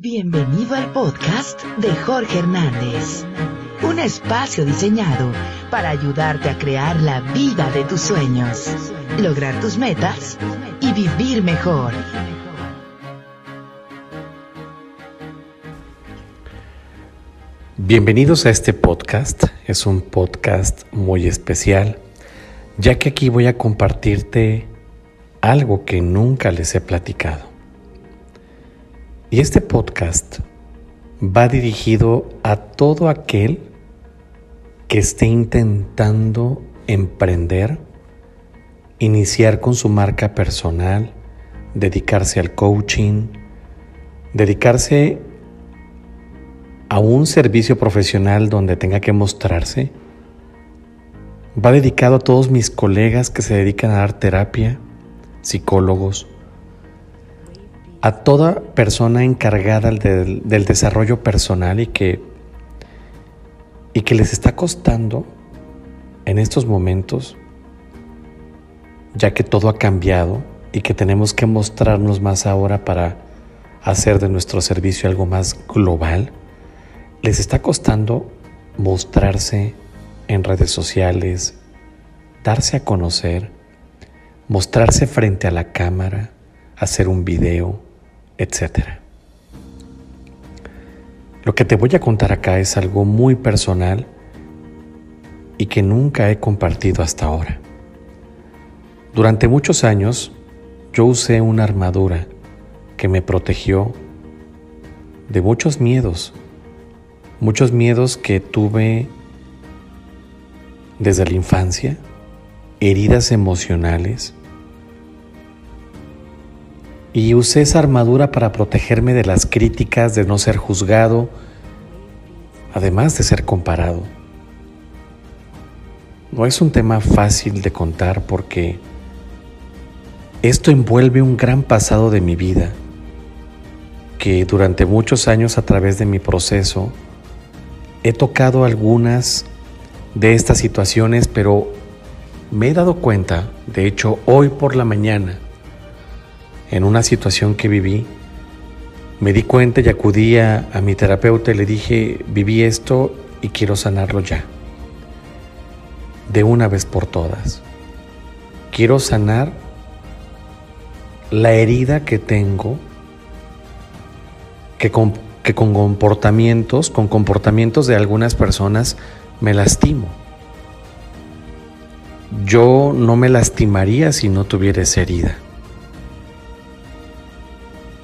Bienvenido al podcast de Jorge Hernández, un espacio diseñado para ayudarte a crear la vida de tus sueños, lograr tus metas y vivir mejor. Bienvenidos a este podcast, es un podcast muy especial, ya que aquí voy a compartirte algo que nunca les he platicado. Y este podcast va dirigido a todo aquel que esté intentando emprender, iniciar con su marca personal, dedicarse al coaching, dedicarse a un servicio profesional donde tenga que mostrarse. Va dedicado a todos mis colegas que se dedican a dar terapia, psicólogos, a toda persona encargada del, desarrollo personal y que, y que les está costando en estos momentos, ya que todo ha cambiado y que tenemos que mostrarnos más ahora para hacer de nuestro servicio algo más global, les está costando mostrarse en redes sociales, darse a conocer, mostrarse frente a la cámara, hacer un video, etc. Lo que te voy a contar acá es algo muy personal y que nunca he compartido hasta ahora. Durante muchos años yo usé una armadura que me protegió de muchos miedos, muchos miedos que tuve desde la infancia, heridas emocionales, y usé esa armadura para protegerme de las críticas, de no ser juzgado, además de ser comparado. No es un tema fácil de contar porque esto envuelve un gran pasado de mi vida que durante muchos años a través de mi proceso he tocado algunas de estas situaciones, pero me he dado cuenta, de hecho hoy por la mañana, en una situación que viví, me di cuenta y acudí a, mi terapeuta y le dije, viví esto y quiero sanarlo ya, de una vez por todas. Quiero sanar la herida que tengo, que con, que con comportamientos, con comportamientos de algunas personas me lastimo. Yo no me lastimaría si no tuviera esa herida.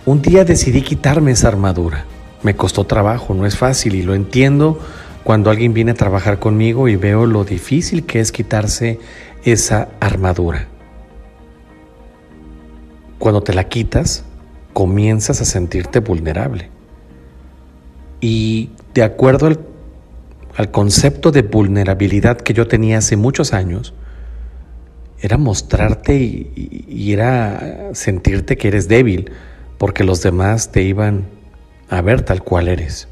Un día decidí quitarme esa armadura. Me costó trabajo, no es fácil y lo entiendo cuando alguien viene a trabajar conmigo y veo lo difícil que es quitarse esa armadura. Cuando te la quitas, comienzas a sentirte vulnerable. Y de acuerdo al, concepto de vulnerabilidad que yo tenía hace muchos años, era mostrarte y, era sentirte que eres débil porque los demás te iban a ver tal cual eres.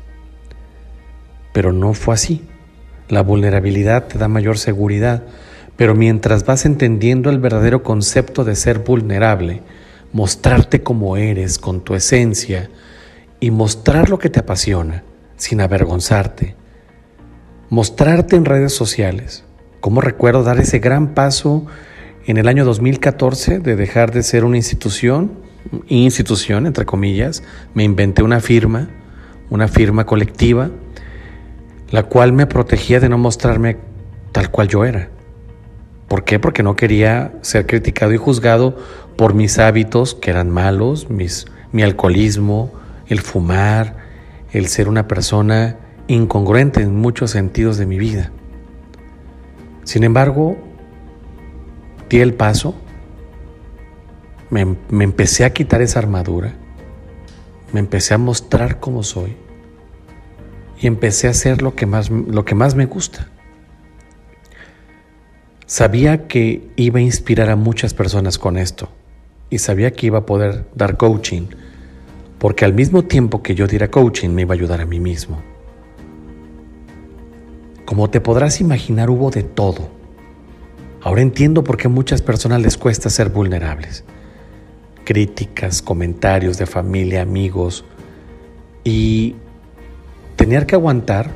Pero no fue así. La vulnerabilidad te da mayor seguridad, pero mientras vas entendiendo el verdadero concepto de ser vulnerable, mostrarte como eres, con tu esencia, y mostrar lo que te apasiona, sin avergonzarte, mostrarte en redes sociales. Como recuerdo dar ese gran paso en el año 2014 de dejar de ser una institución institución, entre comillas, me inventé una firma, una firma colectiva, la cual me protegía de no mostrarme tal cual yo era. ¿Por qué? Porque no quería ser criticado y juzgado por mis hábitos que eran malos, mis, mi alcoholismo, el fumar, el ser una persona incongruente en muchos sentidos de mi vida. Sin embargo, di el paso me, empecé a quitar esa armadura, me empecé a mostrar como soy y empecé a hacer lo que más, lo que más me gusta. Sabía que iba a inspirar a muchas personas con esto y sabía que iba a poder dar coaching, porque al mismo tiempo que yo diera coaching me iba a ayudar a mí mismo. Como te podrás imaginar, hubo de todo. Ahora entiendo por qué a muchas personas les cuesta ser vulnerables críticas, comentarios de familia, amigos, Y tener que aguantar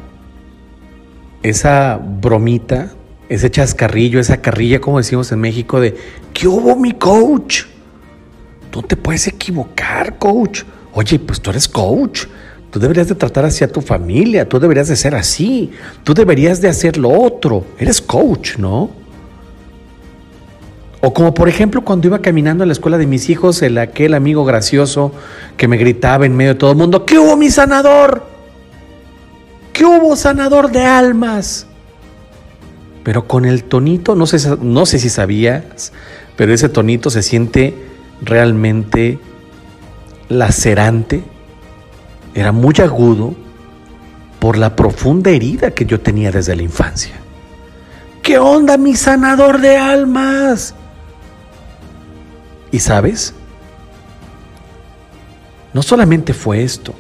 esa bromita, ese chascarrillo, esa carrilla, como decimos en México, de ¿qué hubo mi coach? Tú te puedes equivocar, coach. Oye, pues tú eres coach. Tú deberías de tratar así a tu familia, tú deberías de ser así, tú deberías de hacer lo otro. Eres coach, ¿no? O como por ejemplo cuando iba caminando a la escuela de mis hijos, el aquel amigo gracioso que me gritaba en medio de todo el mundo, ¿qué hubo mi sanador? ¿Qué hubo sanador de almas? Pero con el tonito, no sé, no sé si sabías, pero ese tonito se siente realmente lacerante, era muy agudo por la profunda herida que yo tenía desde la infancia. ¿Qué onda, mi sanador de almas? ¿Y sabes? No solamente fue esto.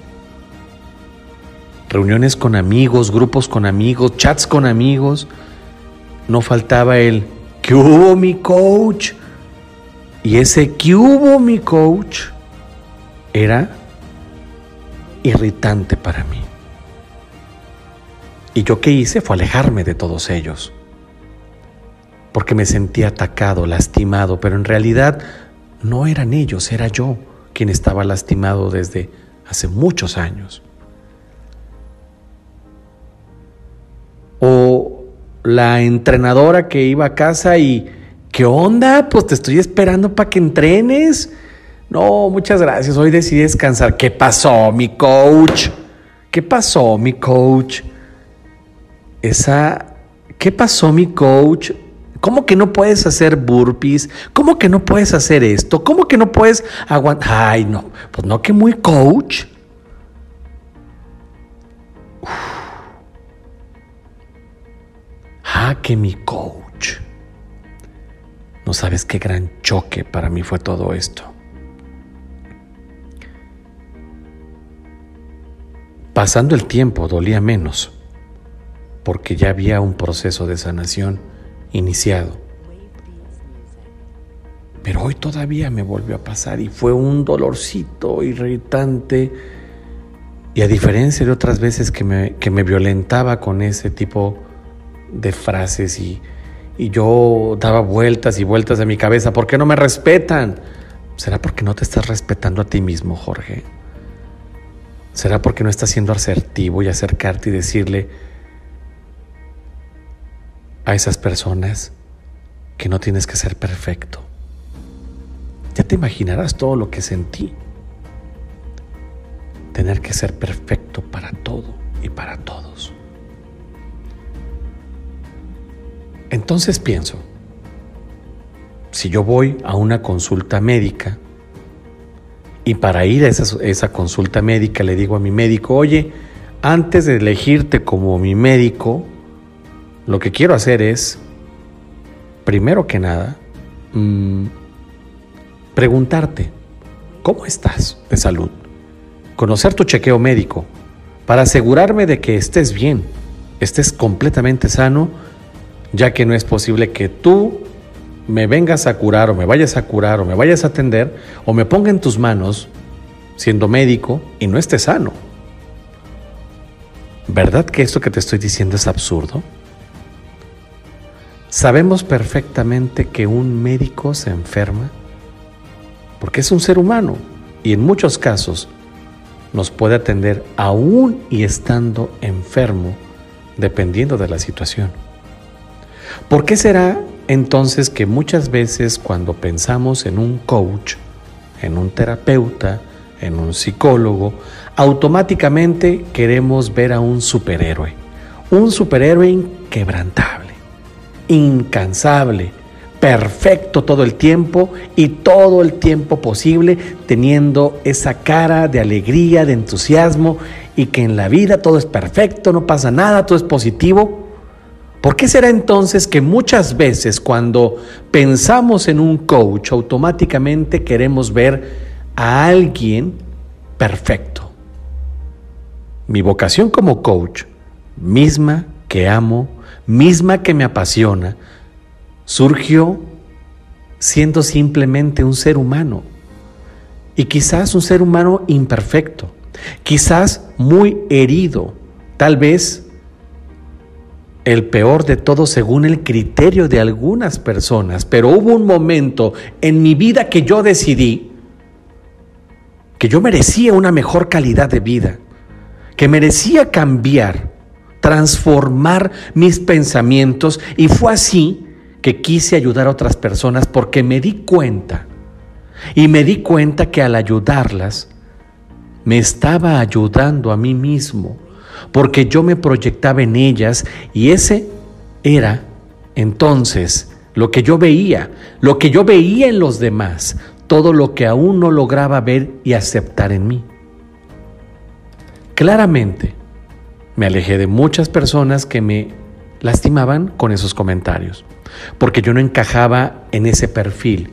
Reuniones con amigos, grupos con amigos, chats con amigos. No faltaba el ¿qué hubo mi coach? Y ese ¿qué hubo mi coach? era irritante para mí. Y yo qué hice fue alejarme de todos ellos, porque me sentía atacado, lastimado, pero en realidad no eran ellos, era yo quien estaba lastimado desde hace muchos años. O la entrenadora que iba a casa y, ¿qué onda? Pues te estoy esperando para que entrenes. No, muchas gracias, hoy decidí descansar. ¿Qué pasó, mi coach? ¿Qué pasó, mi coach? Esa, ¿qué pasó, mi coach? ¿Cómo que no puedes hacer burpees? ¿Cómo que no puedes hacer esto? ¿Cómo que no puedes aguantar? Ay, no, pues no que muy coach. Ah, que mi coach. No sabes qué gran choque para mí fue todo esto. Pasando el tiempo dolía menos, porque ya había un proceso de sanación iniciado. Pero hoy todavía me volvió a pasar y fue un dolorcito irritante. Y a diferencia de otras veces que me, que me violentaba con ese tipo de frases y, y yo daba vueltas y vueltas de mi cabeza, ¿por qué no me respetan? ¿Será porque no te estás respetando a ti mismo, Jorge? ¿Será porque no estás siendo asertivo y acercarte y decirle, a esas personas que no tienes que ser perfecto. Ya te imaginarás todo lo que sentí. Tener que ser perfecto para todo y para todos. Entonces pienso, si yo voy a una consulta médica y para ir a esa, esa, consulta médica le digo a mi médico, oye, antes de elegirte como mi médico, lo que quiero hacer es, primero que nada, mmm, preguntarte, ¿cómo estás de salud? Conocer tu chequeo médico para asegurarme de que estés bien, estés completamente sano, ya que no es posible que tú me vengas a curar o me vayas a curar o me vayas a atender o me ponga en tus manos siendo médico y no estés sano. ¿Verdad que esto que te estoy diciendo es absurdo? Sabemos perfectamente que un médico se enferma porque es un ser humano y en muchos casos nos puede atender aún y estando enfermo, dependiendo de la situación. ¿Por qué será entonces que muchas veces cuando pensamos en un coach, en un terapeuta, en un psicólogo, automáticamente queremos ver a un superhéroe, un superhéroe inquebrantable? Incansable, perfecto todo el tiempo y todo el tiempo posible, teniendo esa cara de alegría, de entusiasmo y que en la vida todo es perfecto, no pasa nada, todo es positivo. ¿Por qué será entonces que muchas veces cuando pensamos en un coach automáticamente queremos ver a alguien perfecto? Mi vocación como coach, misma que amo misma que me apasiona, surgió siendo simplemente un ser humano. Y quizás un ser humano imperfecto, quizás muy herido, tal vez el peor de todo según el criterio de algunas personas, pero hubo un momento en mi vida que yo decidí que yo merecía una mejor calidad de vida, que merecía cambiar, transformar mis pensamientos y fue así que quise ayudar a otras personas porque me di cuenta y me di cuenta que al ayudarlas me estaba ayudando a mí mismo porque yo me proyectaba en ellas y ese era entonces lo que yo veía, lo que yo veía en los demás, todo lo que aún no lograba ver y aceptar en mí. Claramente, me alejé de muchas personas que me lastimaban con esos comentarios, porque yo no encajaba en ese perfil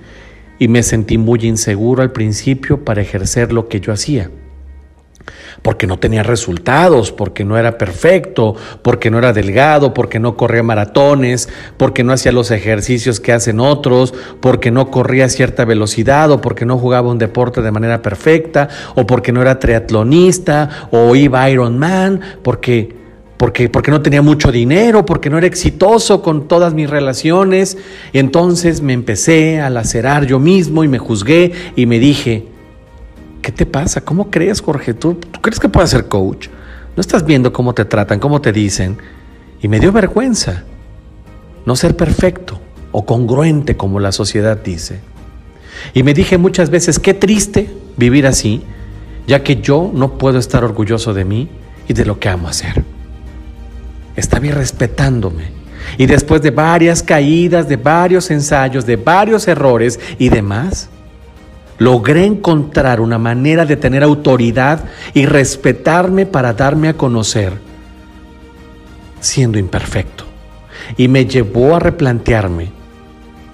y me sentí muy inseguro al principio para ejercer lo que yo hacía porque no tenía resultados, porque no era perfecto, porque no era delgado, porque no corría maratones, porque no hacía los ejercicios que hacen otros, porque no corría a cierta velocidad o porque no jugaba un deporte de manera perfecta o porque no era triatlonista o iba Ironman, porque porque, porque no tenía mucho dinero, porque no era exitoso con todas mis relaciones. Y entonces me empecé a lacerar yo mismo y me juzgué y me dije, ¿Qué te pasa? ¿Cómo crees, Jorge? ¿Tú, crees que puedes ser coach? No estás viendo cómo te tratan, cómo te dicen. Y me dio vergüenza no ser perfecto o congruente como la sociedad dice. Y me dije muchas veces, qué triste vivir así, ya que yo no puedo estar orgulloso de mí y de lo que amo hacer. Estaba respetándome. Y después de varias caídas, de varios ensayos, de varios errores y demás, logré encontrar una manera de tener autoridad y respetarme para darme a conocer siendo imperfecto. Y me llevó a replantearme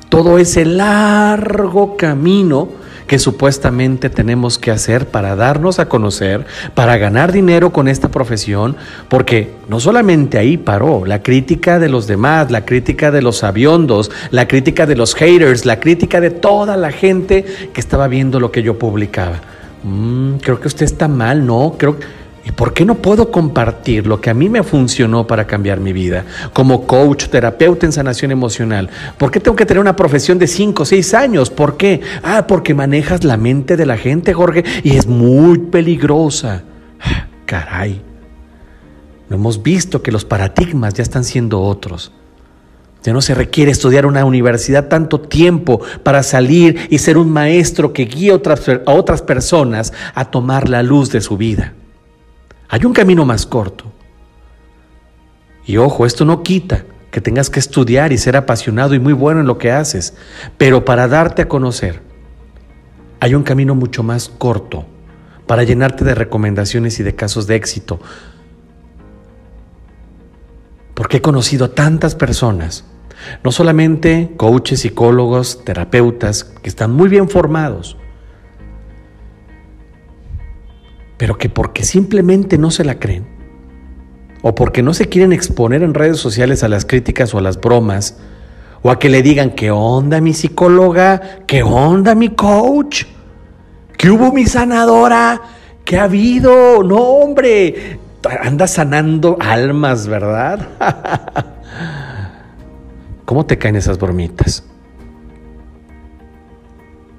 todo ese largo camino que supuestamente tenemos que hacer para darnos a conocer, para ganar dinero con esta profesión, porque no solamente ahí paró, la crítica de los demás, la crítica de los aviondos, la crítica de los haters, la crítica de toda la gente que estaba viendo lo que yo publicaba. Mm, creo que usted está mal, ¿no? Creo que ¿Y por qué no puedo compartir lo que a mí me funcionó para cambiar mi vida? Como coach, terapeuta en sanación emocional. ¿Por qué tengo que tener una profesión de 5 o 6 años? ¿Por qué? Ah, porque manejas la mente de la gente, Jorge, y es muy peligrosa. Ah, caray. No hemos visto que los paradigmas ya están siendo otros. Ya no se requiere estudiar una universidad tanto tiempo para salir y ser un maestro que guíe a otras personas a tomar la luz de su vida. Hay un camino más corto. Y ojo, esto no quita que tengas que estudiar y ser apasionado y muy bueno en lo que haces, pero para darte a conocer, hay un camino mucho más corto para llenarte de recomendaciones y de casos de éxito. Porque he conocido a tantas personas, no solamente coaches, psicólogos, terapeutas, que están muy bien formados, pero que porque simplemente no se la creen, o porque no se quieren exponer en redes sociales a las críticas o a las bromas, o a que le digan, ¿qué onda mi psicóloga? ¿Qué onda mi coach? ¿Qué hubo mi sanadora? ¿Qué ha habido? No, hombre, anda sanando almas, ¿verdad? ¿Cómo te caen esas bromitas?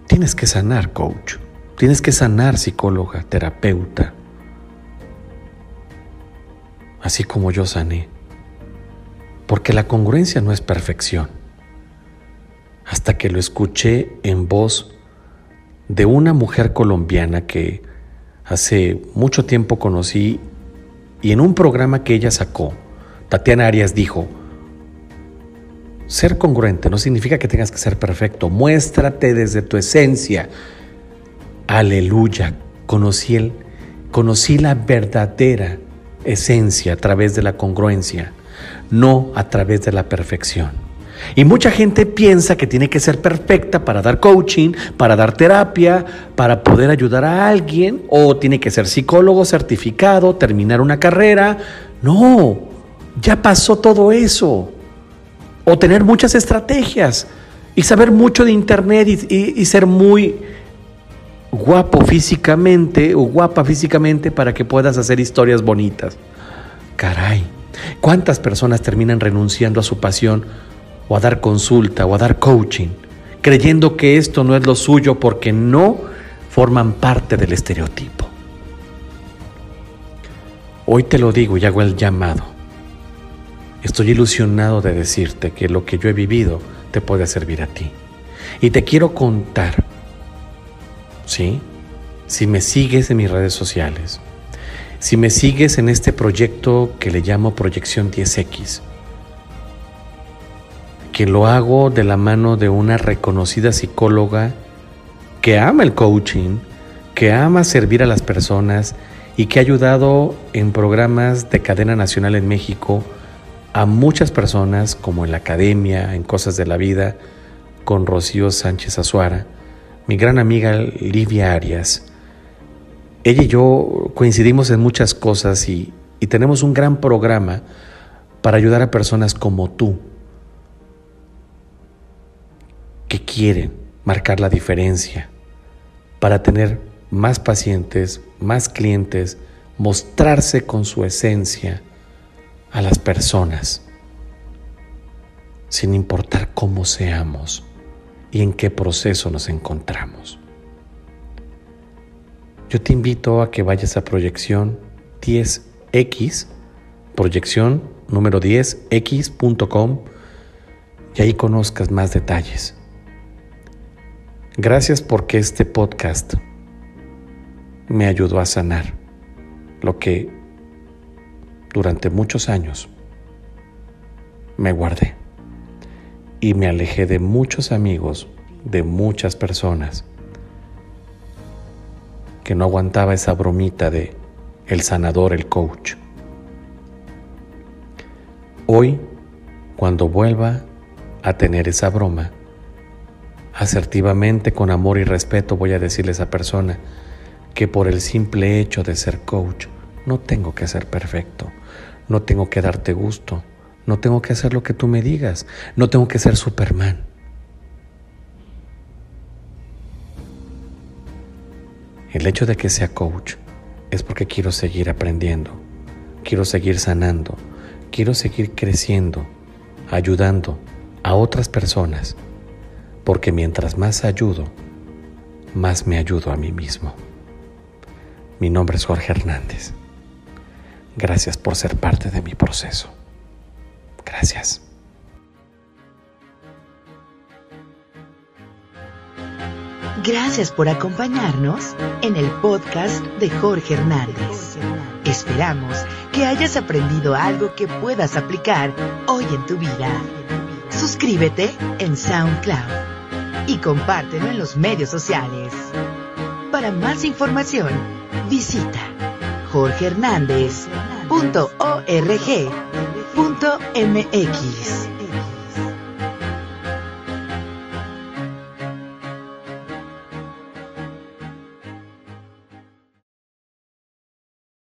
Tienes que sanar, coach. Tienes que sanar, psicóloga, terapeuta, así como yo sané. Porque la congruencia no es perfección. Hasta que lo escuché en voz de una mujer colombiana que hace mucho tiempo conocí y en un programa que ella sacó, Tatiana Arias dijo, ser congruente no significa que tengas que ser perfecto, muéstrate desde tu esencia, Aleluya, conocí, el, conocí la verdadera esencia a través de la congruencia, no a través de la perfección. Y mucha gente piensa que tiene que ser perfecta para dar coaching, para dar terapia, para poder ayudar a alguien, o tiene que ser psicólogo certificado, terminar una carrera. No, ya pasó todo eso. O tener muchas estrategias y saber mucho de Internet y, y ser muy guapo físicamente o guapa físicamente para que puedas hacer historias bonitas. Caray, ¿cuántas personas terminan renunciando a su pasión o a dar consulta o a dar coaching, creyendo que esto no es lo suyo porque no forman parte del estereotipo? Hoy te lo digo y hago el llamado. Estoy ilusionado de decirte que lo que yo he vivido te puede servir a ti. Y te quiero contar ¿sí? Si me sigues en mis redes sociales, si me sigues en este proyecto que le llamo Proyección 10X, que lo hago de la mano de una reconocida psicóloga que ama el coaching, que ama servir a las personas y que ha ayudado en programas de cadena nacional en México a muchas personas, como en la academia, en cosas de la vida, con Rocío Sánchez Azuara mi gran amiga Livia Arias. Ella y yo coincidimos en muchas cosas y, y tenemos un gran programa para ayudar a personas como tú, que quieren marcar la diferencia, para tener más pacientes, más clientes, mostrarse con su esencia a las personas, sin importar cómo seamos y en qué proceso nos encontramos. Yo te invito a que vayas a proyección 10x, proyección número 10x.com y ahí conozcas más detalles. Gracias porque este podcast me ayudó a sanar lo que durante muchos años me guardé y me alejé de muchos amigos, de muchas personas, que no aguantaba esa bromita de el sanador, el coach. Hoy, cuando vuelva a tener esa broma, asertivamente, con amor y respeto, voy a decirle a esa persona que por el simple hecho de ser coach, no tengo que ser perfecto, no tengo que darte gusto, no tengo que hacer lo que tú me digas. No tengo que ser Superman. El hecho de que sea coach es porque quiero seguir aprendiendo, quiero seguir sanando, quiero seguir creciendo, ayudando a otras personas, porque mientras más ayudo, más me ayudo a mí mismo. Mi nombre es Jorge Hernández. Gracias por ser parte de mi proceso. Gracias. Gracias por acompañarnos en el podcast de Jorge Hernández. Esperamos que hayas aprendido algo que puedas aplicar hoy en tu vida. Suscríbete en SoundCloud y compártelo en los medios sociales. Para más información, visita jorgehernandez.org.mx.